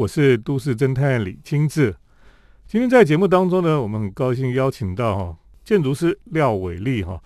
我是都市侦探李清志。今天在节目当中呢，我们很高兴邀请到哈建筑师廖伟立哈，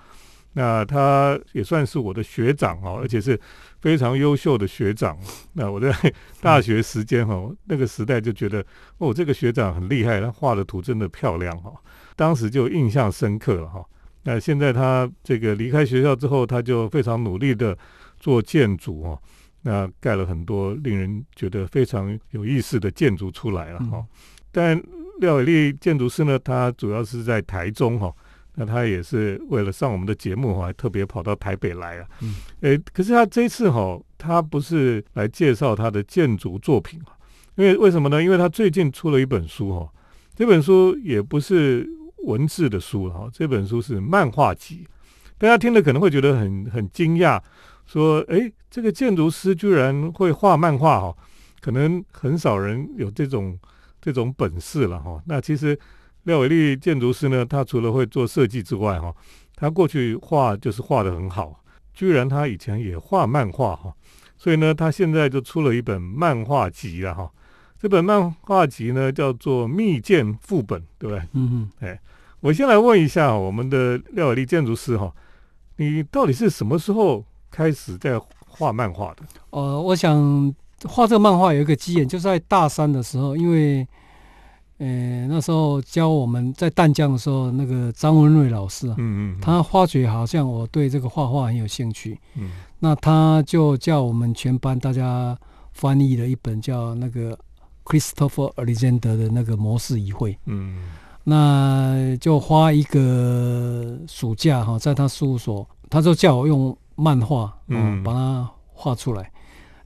那他也算是我的学长哈，而且是非常优秀的学长。那我在大学时间哈，那个时代就觉得哦，这个学长很厉害，他画的图真的漂亮哈，当时就印象深刻了哈。那现在他这个离开学校之后，他就非常努力的做建筑哦。那盖了很多令人觉得非常有意思的建筑出来了哈，但廖伟立建筑师呢，他主要是在台中哈，那他也是为了上我们的节目哈，还特别跑到台北来啊。嗯，诶，可是他这次哈，他不是来介绍他的建筑作品啊，因为为什么呢？因为他最近出了一本书哈，这本书也不是文字的书哈，这本书是漫画集，大家听了可能会觉得很很惊讶。说，哎，这个建筑师居然会画漫画哈，可能很少人有这种这种本事了哈。那其实廖伟立建筑师呢，他除了会做设计之外哈，他过去画就是画的很好，居然他以前也画漫画哈，所以呢，他现在就出了一本漫画集了哈。这本漫画集呢叫做《密建副本》，对不对？嗯嗯。哎，我先来问一下我们的廖伟立建筑师哈，你到底是什么时候？开始在画漫画的，呃，我想画这个漫画有一个机缘，就在大三的时候，因为，呃，那时候教我们在淡江的时候，那个张文瑞老师啊，嗯嗯，他发觉好像我对这个画画很有兴趣，嗯，那他就叫我们全班大家翻译了一本叫那个 Christopher Alexander 的那个模式议会，嗯，那就花一个暑假哈，在他事务所，他就叫我用。漫画，嗯，把它画出来。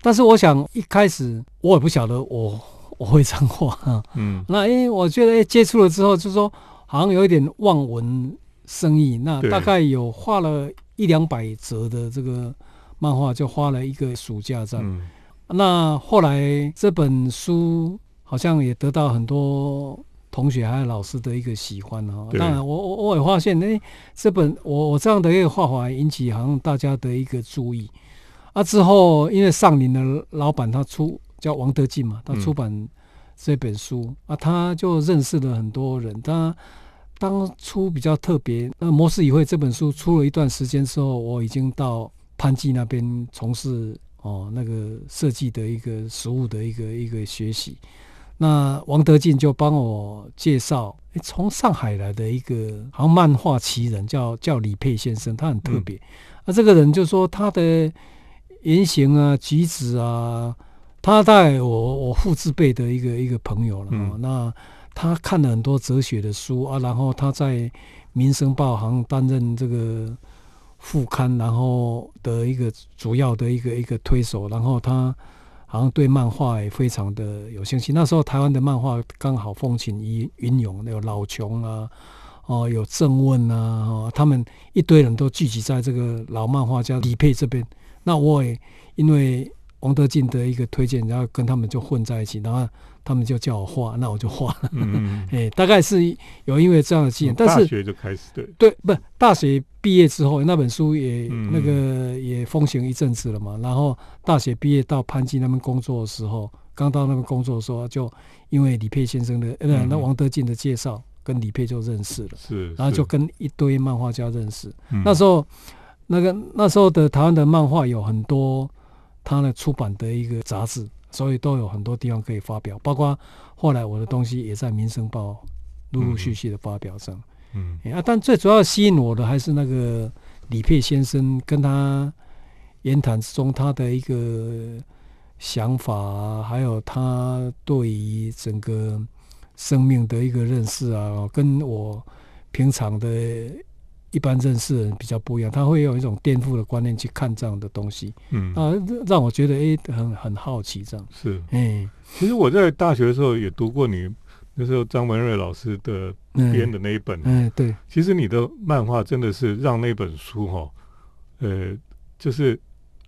但是我想一开始我也不晓得我我会这样画，嗯，那因为我觉得接触了之后，就说好像有一点望文生义。那大概有画了一两百折的这个漫画，就花了一个暑假这样。那后来这本书好像也得到很多。同学还有老师的一个喜欢哈，当然我我我也发现，哎，这本我我这样的一个画法引起好像大家的一个注意啊。之后因为上林的老板他出叫王德进嘛，他出版这本书啊，他就认识了很多人。他当初比较特别，那模式与会这本书出了一段时间之后，我已经到潘记那边从事哦那个设计的一个实物的一个一个学习。那王德进就帮我介绍，从上海来的一个好像漫画奇人，叫叫李佩先生，他很特别。那这个人就说他的言行啊、举止啊，他在我我父之辈的一个一个朋友了。那他看了很多哲学的书啊，然后他在《民生报》行担任这个副刊，然后的一个主要的一个一个推手，然后他。好像对漫画也非常的有兴趣。那时候台湾的漫画刚好风起云云涌，有老琼啊，哦，有郑问啊，他们一堆人都聚集在这个老漫画家李佩这边。那我也因为王德进的一个推荐，然后跟他们就混在一起，然后。他们就叫我画，那我就画了。嗯 哎，大概是有因为这样的经验，但是大学就开始对对，不大学毕业之后，那本书也那个也风行一阵子了嘛。然后大学毕业到潘基那边工作的时候，刚到那边工作的时候，就因为李佩先生的呃那王德进的介绍，跟李佩就认识了。是，然后就跟一堆漫画家认识。那时候那个那时候的台湾的漫画有很多，他呢出版的一个杂志。所以都有很多地方可以发表，包括后来我的东西也在《民生报》陆陆续续的发表上。嗯，啊，但最主要吸引我的还是那个李佩先生跟他言谈之中他的一个想法，还有他对于整个生命的一个认识啊，跟我平常的。一般认识的人比较不一样，他会用一种颠覆的观念去看这样的东西，嗯啊，让我觉得哎，很很好奇这样。是，哎，其实我在大学的时候也读过你那时候张文瑞老师的编的那一本，嗯，对。其实你的漫画真的是让那本书哈，呃，就是。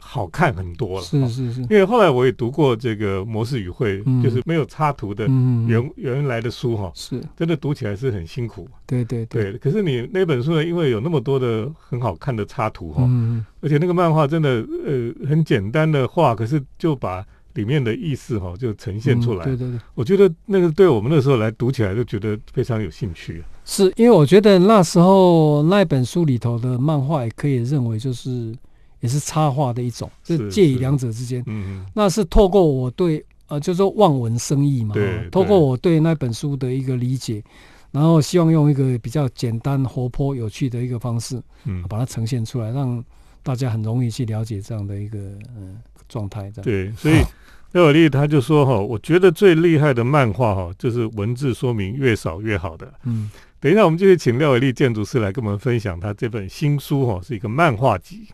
好看很多了，是是是，因为后来我也读过这个模式语汇，就是没有插图的原原来的书哈，是。真的读起来是很辛苦。对对对，可是你那本书呢，因为有那么多的很好看的插图哈，而且那个漫画真的呃很简单的画，可是就把里面的意思哈就呈现出来。对对对，我觉得那个对我们那时候来读起来就觉得非常有兴趣。是因为我觉得那时候那本书里头的漫画也可以认为就是也是插画的一种，是介于两者之间。嗯嗯，那是透过我对呃，就说望文生义嘛，对，透过我对那本书的一个理解。然后希望用一个比较简单、活泼、有趣的一个方式，嗯，把它呈现出来，让大家很容易去了解这样的一个嗯状态。这样对，所以廖伟丽他就说哈，我觉得最厉害的漫画哈，就是文字说明越少越好的。嗯，等一下我们就会请廖伟丽建筑师来跟我们分享他这本新书哈，是一个漫画集。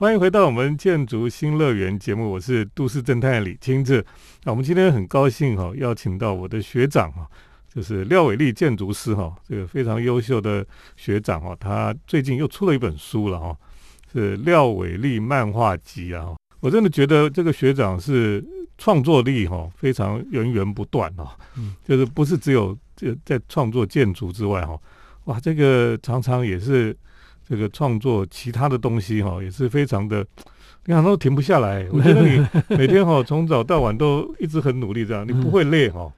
欢迎回到我们建筑新乐园节目，我是都市侦探李清志。那我们今天很高兴哈，邀请到我的学长哈，就是廖伟立建筑师哈，这个非常优秀的学长哈，他最近又出了一本书了哈，是廖伟立漫画集啊。我真的觉得这个学长是创作力哈非常源源不断哈，嗯，就是不是只有这在创作建筑之外哈，哇，这个常常也是。这个创作其他的东西哈，也是非常的，你看都停不下来。我觉得你每天哈从早到晚都一直很努力，这样你不会累哈。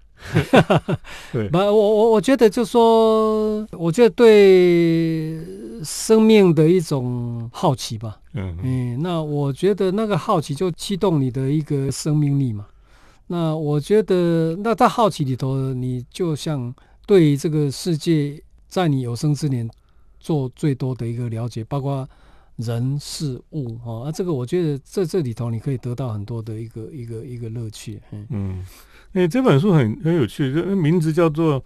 对，不，我我我觉得就说，我觉得对生命的一种好奇吧。嗯嗯，那我觉得那个好奇就驱动你的一个生命力嘛。那我觉得那在好奇里头，你就像对这个世界，在你有生之年。做最多的一个了解，包括人事物哦，啊，这个我觉得在这里头你可以得到很多的一个一个一个乐趣。嗯嗯，哎，这本书很很有趣，这名字叫做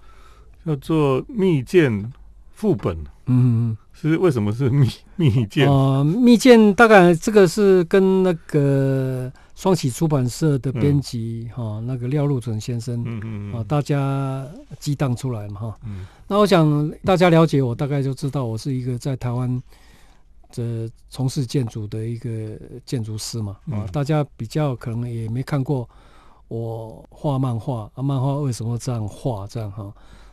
叫做《密件副本》。嗯，是为什么是密密件？啊，密件大概这个是跟那个。双喜出版社的编辑哈，那个廖路准先生，嗯嗯啊，大家激荡出来嘛哈。嗯，那我想大家了解我，大概就知道我是一个在台湾这从事建筑的一个建筑师嘛。啊，大家比较可能也没看过我画漫画啊，漫画为什么这样画这样哈？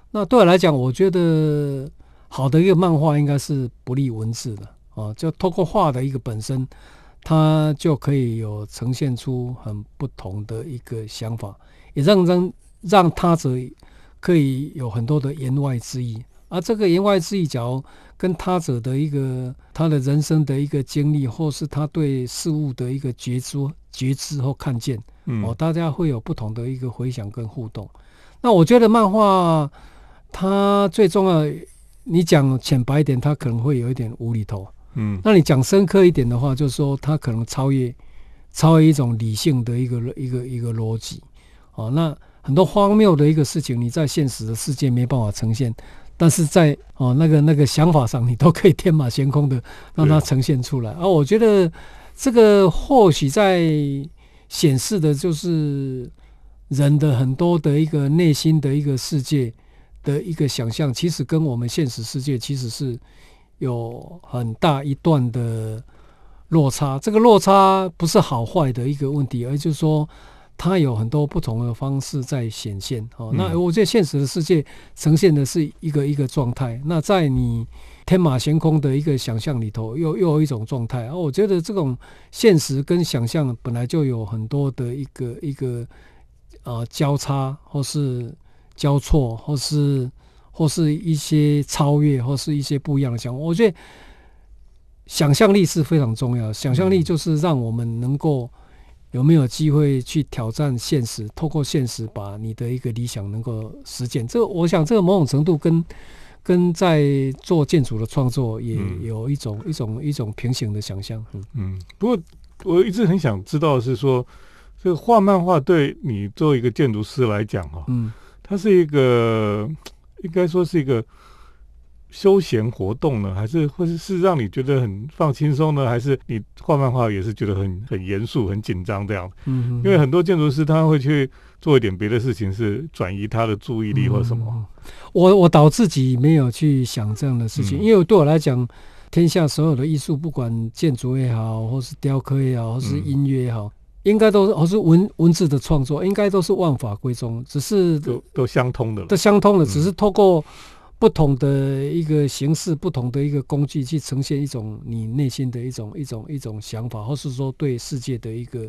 那对我来讲，我觉得好的一个漫画应该是不立文字的啊，就透过画的一个本身。他就可以有呈现出很不同的一个想法，也让让让他者可以有很多的言外之意。而这个言外之意，假如跟他者的一个他的人生的一个经历，或是他对事物的一个觉知、觉知或看见，哦，大家会有不同的一个回想跟互动。那我觉得漫画它最重要，你讲浅白一点，它可能会有一点无厘头。嗯，那你讲深刻一点的话，就是说它可能超越，超越一种理性的一个一个一个逻辑，哦，那很多荒谬的一个事情，你在现实的世界没办法呈现，但是在哦那个那个想法上，你都可以天马行空的让它呈现出来。而我觉得这个或许在显示的就是人的很多的一个内心的一个世界的一个想象，其实跟我们现实世界其实是。有很大一段的落差，这个落差不是好坏的一个问题，而就是说它有很多不同的方式在显现。哦，那我觉得现实的世界呈现的是一个一个状态，那在你天马行空的一个想象里头，又又有一种状态。而我觉得这种现实跟想象本来就有很多的一个一个呃交叉，或是交错，或是。或是一些超越，或是一些不一样的想法。我觉得想象力是非常重要。想象力就是让我们能够有没有机会去挑战现实，透过现实把你的一个理想能够实践。这个，我想这个某种程度跟跟在做建筑的创作也有一种一种一种平行的想象。嗯嗯。不过我一直很想知道是说，这个画漫画对你作为一个建筑师来讲，哈，嗯，它是一个。应该说是一个休闲活动呢，还是或者是让你觉得很放轻松呢？还是你画漫画也是觉得很很严肃、很紧张这样？嗯，因为很多建筑师他会去做一点别的事情，是转移他的注意力或什么。我我导自己没有去想这样的事情，因为对我来讲，天下所有的艺术，不管建筑也好，或是雕刻也好，或是音乐也好。应该都是，或是文文字的创作，应该都是万法归宗，只是都都相通的，都相通的，只是透过不同的一个形式，不同的一个工具去呈现一种你内心的一种一种一种想法，或是说对世界的一个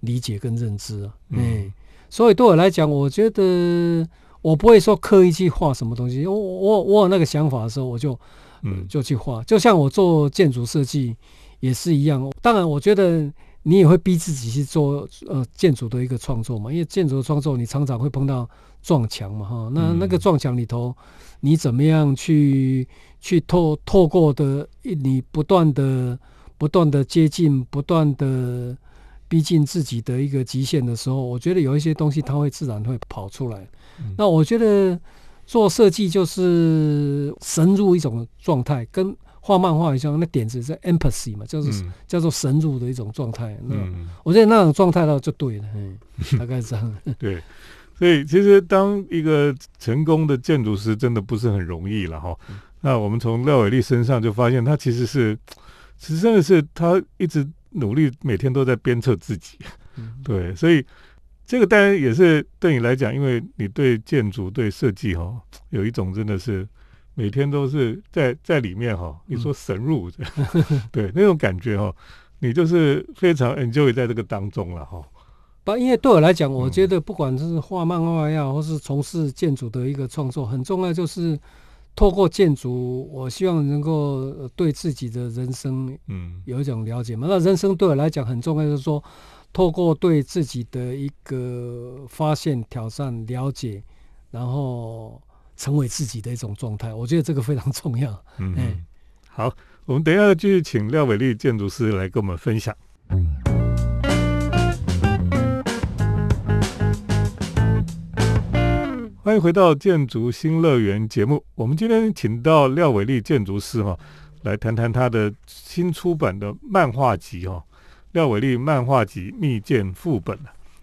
理解跟认知啊。嗯，所以对我来讲，我觉得我不会说刻意去画什么东西，我我我有那个想法的时候，我就嗯就去画。就像我做建筑设计也是一样。当然，我觉得你也会逼自己去做呃建筑的一个创作嘛，因为建筑的创作你常常会碰到撞墙嘛，哈。那那个撞墙里头。你怎么样去去透透过的你不断的不断的接近，不断的逼近自己的一个极限的时候，我觉得有一些东西它会自然会跑出来。那我觉得做设计就是深入一种状态，跟画漫画一样，那点子是 empathy 嘛，就是叫做神入的一种状态。那我觉得那种状态呢就对了，嗯，大概是这样。对。所以，其实当一个成功的建筑师，真的不是很容易了哈。那我们从廖伟丽身上就发现，他其实是，其实真的是他一直努力，每天都在鞭策自己。对，所以这个当然也是对你来讲，因为你对建筑、对设计哈，有一种真的是每天都是在在里面哈。你说神入，对那种感觉哈，你就是非常 enjoy 在这个当中了哈。不因为对我来讲，我觉得不管是画漫画呀，或是从事建筑的一个创作，很重要就是透过建筑，我希望能够对自己的人生，嗯，有一种了解嘛。那人生对我来讲很重要，就是说透过对自己的一个发现、挑战、了解，然后成为自己的一种状态。我觉得这个非常重要。嗯，好，我们等一下继续请廖伟丽建筑师来跟我们分享。欢迎回到建筑新乐园节目。我们今天请到廖伟丽建筑师哈，来谈谈他的新出版的漫画集哈，《廖伟丽漫画集密件副本》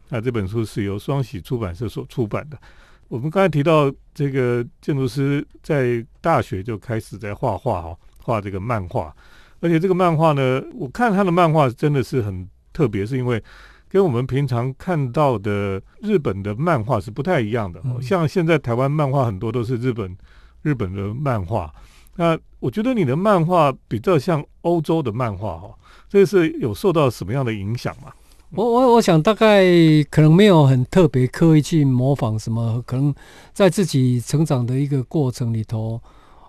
那这本书是由双喜出版社所出版的。我们刚才提到这个建筑师在大学就开始在画画哈，画这个漫画，而且这个漫画呢，我看他的漫画真的是很特别，是因为。跟我们平常看到的日本的漫画是不太一样的，像现在台湾漫画很多都是日本日本的漫画，那我觉得你的漫画比较像欧洲的漫画哈，这是有受到什么样的影响吗？我我我想大概可能没有很特别刻意去模仿什么，可能在自己成长的一个过程里头，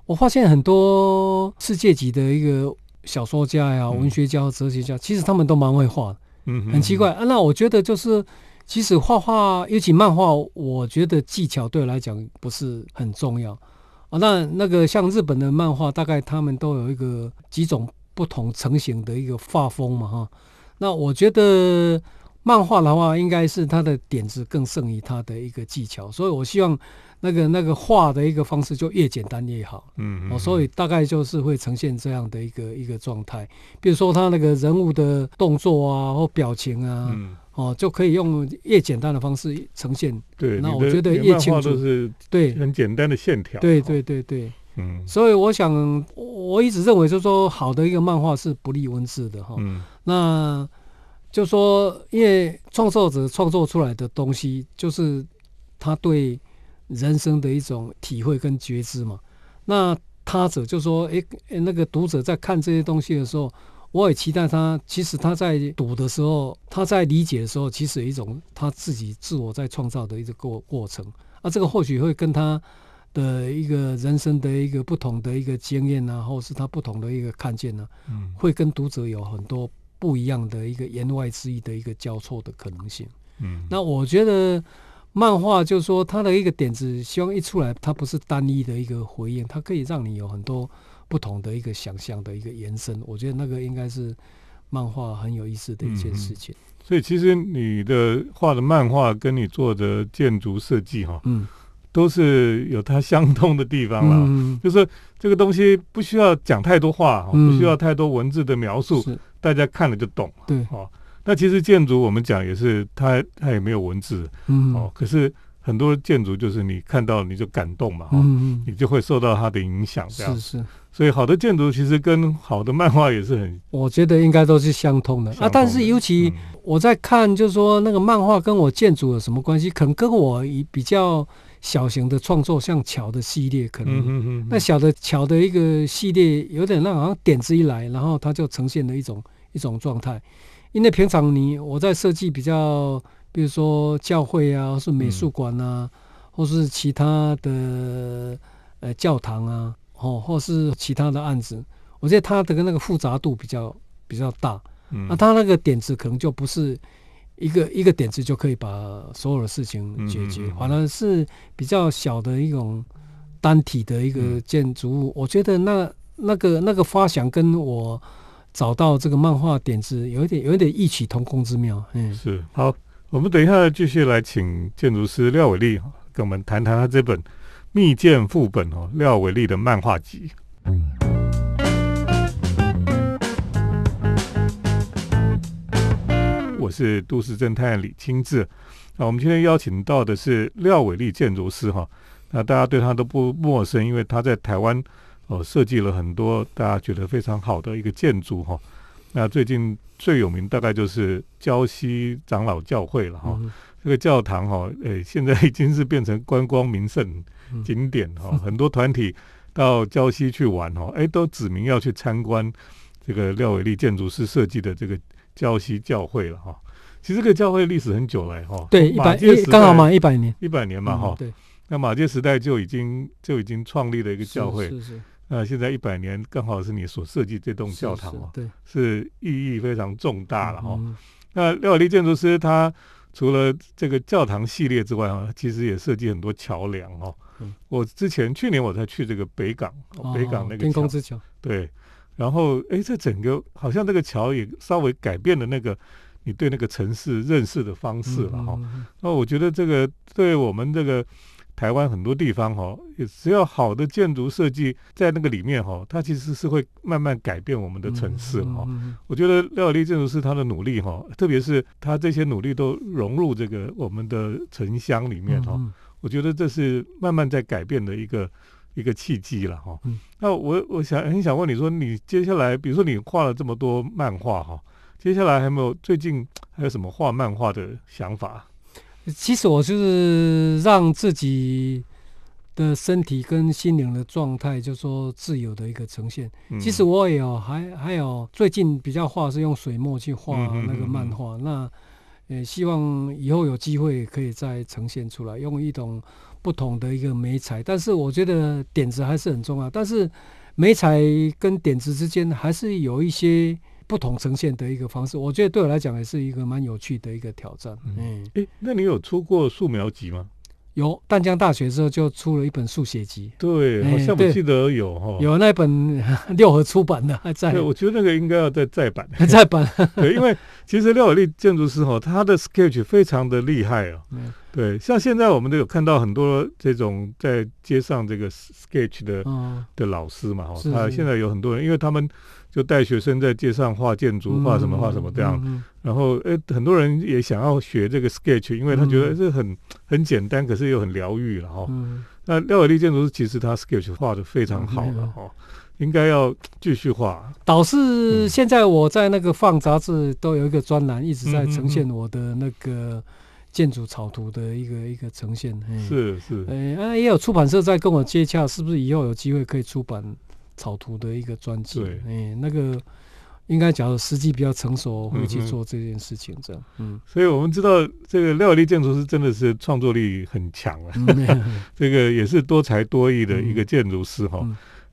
我发现很多世界级的一个小说家呀、文学家、哲学家，其实他们都蛮会画的。嗯，很奇怪啊。那我觉得就是，其实画画，尤其漫画，我觉得技巧对我来讲不是很重要啊。那那个像日本的漫画，大概他们都有一个几种不同成型的一个画风嘛，哈。那我觉得漫画的话，应该是它的点子更胜于它的一个技巧，所以我希望。那个那个画的一个方式就越简单越好，嗯，哦，所以大概就是会呈现这样的一个一个状态。比如说他那个人物的动作啊或表情啊，嗯，哦，就可以用越简单的方式呈现。对，那我觉得越清楚，对，很简单的线条。对对对对，嗯，所以我想，我一直认为就是说，好的一个漫画是不立文字的哈。嗯，那就说，因为创作者创作出来的东西，就是他对。人生的一种体会跟觉知嘛，那他者就说：“诶，那个读者在看这些东西的时候，我也期待他。其实他在读的时候，他在理解的时候，其实有一种他自己自我在创造的一个过过程。啊，这个或许会跟他的一个人生的一个不同的一个经验啊，或是他不同的一个看见呢，嗯，会跟读者有很多不一样的一个言外之意的一个交错的可能性。嗯，那我觉得。”漫画就是说，它的一个点子，希望一出来，它不是单一的一个回应，它可以让你有很多不同的一个想象的一个延伸。我觉得那个应该是漫画很有意思的一件事情。所以，其实你的画的漫画跟你做的建筑设计，哈，嗯，都是有它相通的地方了。嗯，就是这个东西不需要讲太多话，不需要太多文字的描述，大家看了就懂。对，哦。那其实建筑我们讲也是，它它也没有文字，嗯，哦，可是很多建筑就是你看到你就感动嘛，嗯，你就会受到它的影响，这样是是。所以好的建筑其实跟好的漫画也是很，我觉得应该都是相通的啊。但是尤其我在看，就是说那个漫画跟我建筑有什么关系？可能跟我以比较小型的创作，像桥的系列，可能那小的桥的一个系列，有点那好像点子一来，然后它就呈现了一种一种状态。因为平常你我在设计比较，比如说教会啊，或是美术馆啊，或是其他的呃教堂啊，哦，或是其他的案子，我觉得它的那个复杂度比较比较大。那它那个点子可能就不是一个一个点子就可以把所有的事情解决，反而是比较小的一种单体的一个建筑物。我觉得那那个那个发想跟我找到这个漫画点子有一点有一点异曲同工之妙。嗯，是好，我们等一下继续来请建筑师廖伟丽跟我们谈谈他这本密件副本哦，廖伟丽的漫画集。我是都市侦探李清志，那我们今天邀请到的是廖伟立建筑师哈，那大家对他都不陌生，因为他在台湾哦设计了很多大家觉得非常好的一个建筑哈。那最近最有名大概就是礁溪长老教会了哈，这个教堂哈，诶现在已经是变成观光名胜景点哈，很多团体到礁溪去玩哈，诶都指明要去参观这个廖伟立建筑师设计的这个。教西教会了哈，其实这个教会历史很久了哈。对，一百刚好嘛，一百年，一百年嘛哈。对，那马街时代就已经就已经创立了一个教会，是是。那现在一百年刚好是你所设计这栋教堂哦，对，是意义非常重大了哈。那廖伟立建筑师他除了这个教堂系列之外啊，其实也设计很多桥梁哦。我之前去年我才去这个北港，北港那个天空之桥，对。然后，哎，这整个好像这个桥也稍微改变了那个你对那个城市认识的方式了哈。那我觉得这个对我们这个台湾很多地方哈，只要好的建筑设计在那个里面哈，它其实是会慢慢改变我们的城市哈。我觉得廖丽建筑师他的努力哈，特别是他这些努力都融入这个我们的城乡里面哈，我觉得这是慢慢在改变的一个。一个契机了哈，那我我想很想问你说，你接下来比如说你画了这么多漫画哈，接下来还没有最近还有什么画漫画的想法？其实我就是让自己的身体跟心灵的状态，就说自由的一个呈现。其实我也有还还有最近比较画是用水墨去画那个漫画，那也希望以后有机会可以再呈现出来，用一种。不同的一个美彩，但是我觉得点子还是很重要。但是美彩跟点子之间还是有一些不同呈现的一个方式。我觉得对我来讲也是一个蛮有趣的一个挑战。嗯，哎，那你有出过素描集吗？有淡江大学之后就出了一本速写集，对，好像我记得有哈，有那本 六合出版的还在。对，我觉得那个应该要再再版，再版。对，因为其实廖伟立建筑师哈，他的 sketch 非常的厉害哦。对，像现在我们都有看到很多这种在街上这个 sketch 的的老师嘛哈，他现在有很多人，因为他们。就带学生在街上画建筑，画什么画什么这样，然后诶，很多人也想要学这个 sketch，因为他觉得这很很简单，可是又很疗愈了哈。那廖伟立建筑师其实他 sketch 画的非常好了哈，应该要继续画。导师现在我在那个放杂志都有一个专栏，一直在呈现我的那个建筑草图的一个一个呈现。是是，诶，也有出版社在跟我接洽，是不是以后有机会可以出版？草图的一个专辑，对，哎，那个应该假如时机比较成熟，会去做这件事情，这样，嗯，所以我们知道这个廖立建筑师真的是创作力很强啊，这个也是多才多艺的一个建筑师哈。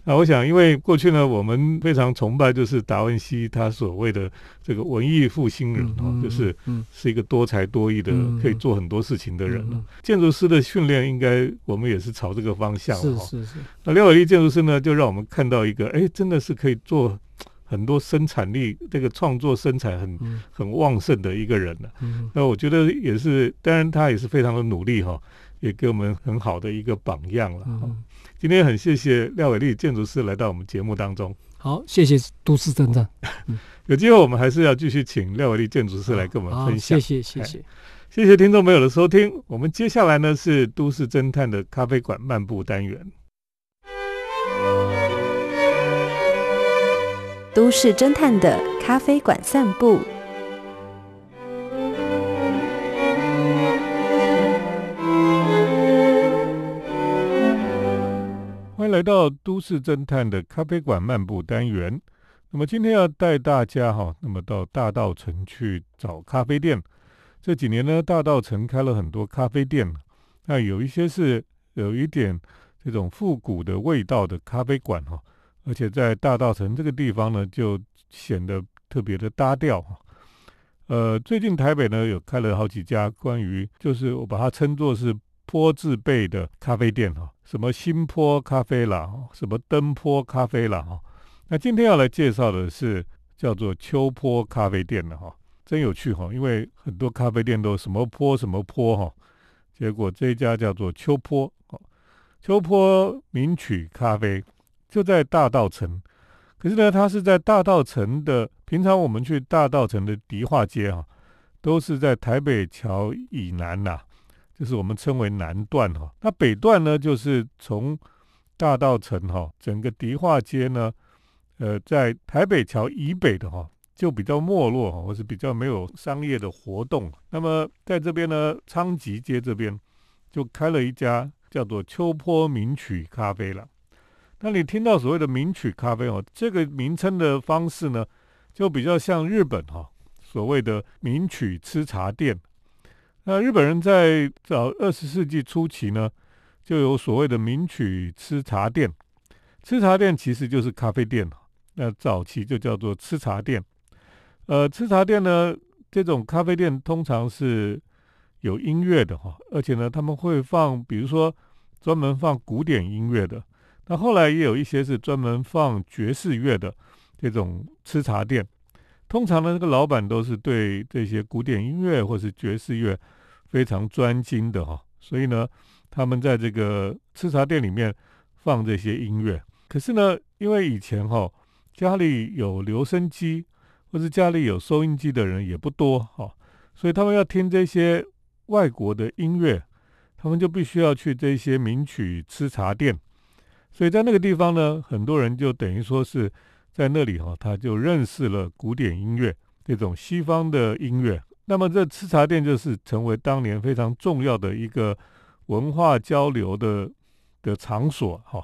那我想，因为过去呢，我们非常崇拜就是达文西他所谓的这个文艺复兴人哦，就是是一个多才多艺的，可以做很多事情的人建筑师的训练，应该我们也是朝这个方向是是是。那廖伟立建筑师呢，就让我们看到一个，哎，真的是可以做很多生产力，这个创作生产很很旺盛的一个人了。那我觉得也是，当然他也是非常的努力哈，也给我们很好的一个榜样了。今天很谢谢廖伟立建筑师来到我们节目当中。好，谢谢都市侦探。有机会我们还是要继续请廖伟立建筑师来跟我们分享。谢谢谢谢谢谢听众朋友的收听。我们接下来呢是都市侦探的咖啡馆漫步单元。都市侦探的咖啡馆散步。来到都市侦探的咖啡馆漫步单元。那么今天要带大家哈，那么到大道城去找咖啡店。这几年呢，大道城开了很多咖啡店，那有一些是有一点这种复古的味道的咖啡馆哈，而且在大道城这个地方呢，就显得特别的搭调哈。呃，最近台北呢有开了好几家关于，就是我把它称作是坡字辈的咖啡店哈，什么新坡咖啡啦，什么登坡咖啡啦哈。那今天要来介绍的是叫做秋坡咖啡店的哈，真有趣哈，因为很多咖啡店都什么坡什么坡哈，结果这一家叫做秋坡，秋坡名曲咖啡就在大道城，可是呢，它是在大道城的，平常我们去大道城的迪化街哈，都是在台北桥以南呐，就是我们称为南段哈，那北段呢，就是从大道城哈，整个迪化街呢。呃，在台北桥以北的哈，就比较没落哈，或是比较没有商业的活动。那么在这边呢，昌吉街这边就开了一家叫做秋坡名曲咖啡了。那你听到所谓的名曲咖啡哦，这个名称的方式呢，就比较像日本哈所谓的名曲吃茶店。那日本人在早二十世纪初期呢，就有所谓的名曲吃茶店。吃茶店其实就是咖啡店。那早期就叫做吃茶店，呃，吃茶店呢，这种咖啡店通常是有音乐的哈，而且呢，他们会放，比如说专门放古典音乐的。那后来也有一些是专门放爵士乐的这种吃茶店。通常呢，这个老板都是对这些古典音乐或是爵士乐非常专精的哈，所以呢，他们在这个吃茶店里面放这些音乐。可是呢，因为以前哈。家里有留声机或是家里有收音机的人也不多哈，所以他们要听这些外国的音乐，他们就必须要去这些名曲吃茶店。所以在那个地方呢，很多人就等于说是在那里哈，他就认识了古典音乐这种西方的音乐。那么这吃茶店就是成为当年非常重要的一个文化交流的的场所哈。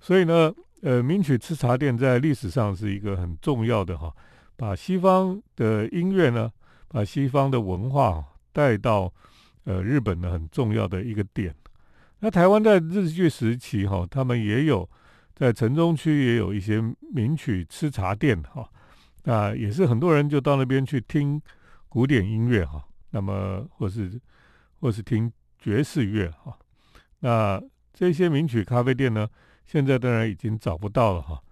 所以呢。呃，名曲吃茶店在历史上是一个很重要的哈，把西方的音乐呢，把西方的文化带到呃日本的很重要的一个点。那台湾在日据时期哈，他们也有在城中区也有一些名曲吃茶店哈，那也是很多人就到那边去听古典音乐哈，那么或是或是听爵士乐哈，那这些名曲咖啡店呢？现在当然已经找不到了哈，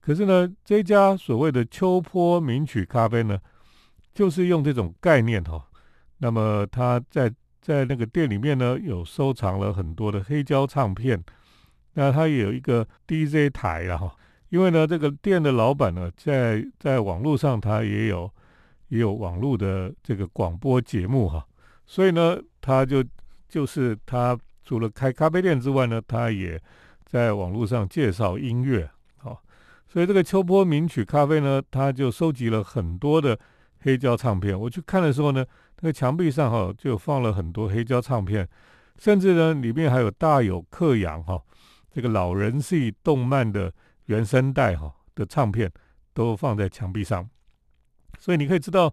可是呢，这家所谓的秋坡名曲咖啡呢，就是用这种概念哈。那么他在在那个店里面呢，有收藏了很多的黑胶唱片，那他也有一个 DJ 台了哈。因为呢，这个店的老板呢，在在网络上他也有也有网络的这个广播节目哈，所以呢，他就就是他除了开咖啡店之外呢，他也在网络上介绍音乐，好，所以这个秋波名曲咖啡呢，他就收集了很多的黑胶唱片。我去看的时候呢，那个墙壁上哈就放了很多黑胶唱片，甚至呢里面还有大有克洋哈这个老人系动漫的原声带哈的唱片都放在墙壁上，所以你可以知道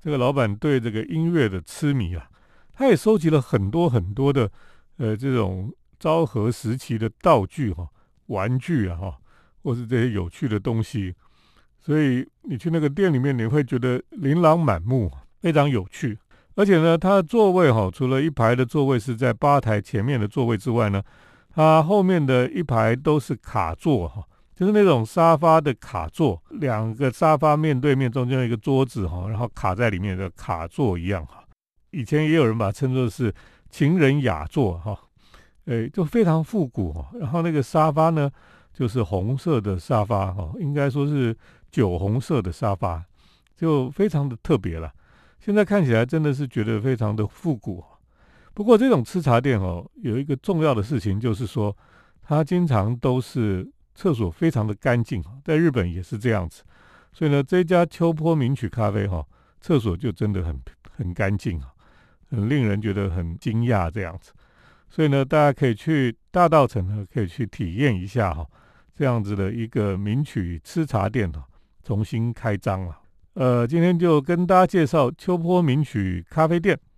这个老板对这个音乐的痴迷啊，他也收集了很多很多的呃这种。昭和时期的道具哈、玩具啊哈，或是这些有趣的东西，所以你去那个店里面，你会觉得琳琅满目，非常有趣。而且呢，它的座位哈，除了一排的座位是在吧台前面的座位之外呢，它后面的一排都是卡座哈，就是那种沙发的卡座，两个沙发面对面，中间有一个桌子哈，然后卡在里面的卡座一样哈。以前也有人把它称作是情人雅座哈。哎，就非常复古哈，然后那个沙发呢，就是红色的沙发哈，应该说是酒红色的沙发，就非常的特别了。现在看起来真的是觉得非常的复古。不过这种吃茶店哦，有一个重要的事情就是说，它经常都是厕所非常的干净在日本也是这样子，所以呢，这家秋坡名曲咖啡哈，厕所就真的很很干净啊，很令人觉得很惊讶这样子。所以呢，大家可以去大道城呢，可以去体验一下哈，这样子的一个名曲吃茶店哈，重新开张了。呃，今天就跟大家介绍秋坡名曲咖啡店，